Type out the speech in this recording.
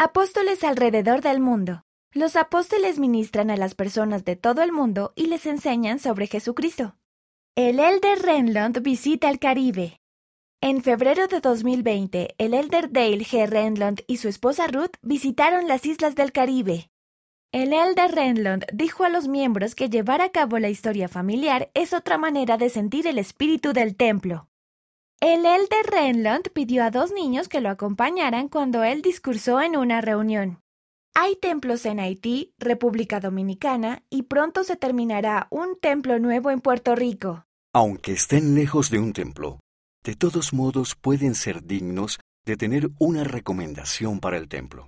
Apóstoles alrededor del mundo. Los apóstoles ministran a las personas de todo el mundo y les enseñan sobre Jesucristo. El Elder Renlund visita el Caribe. En febrero de 2020, el Elder Dale G. Renlund y su esposa Ruth visitaron las islas del Caribe. El Elder Renlund dijo a los miembros que llevar a cabo la historia familiar es otra manera de sentir el espíritu del templo. El Elder Renlund pidió a dos niños que lo acompañaran cuando él discursó en una reunión. Hay templos en Haití, República Dominicana y pronto se terminará un templo nuevo en Puerto Rico. Aunque estén lejos de un templo, de todos modos pueden ser dignos de tener una recomendación para el templo.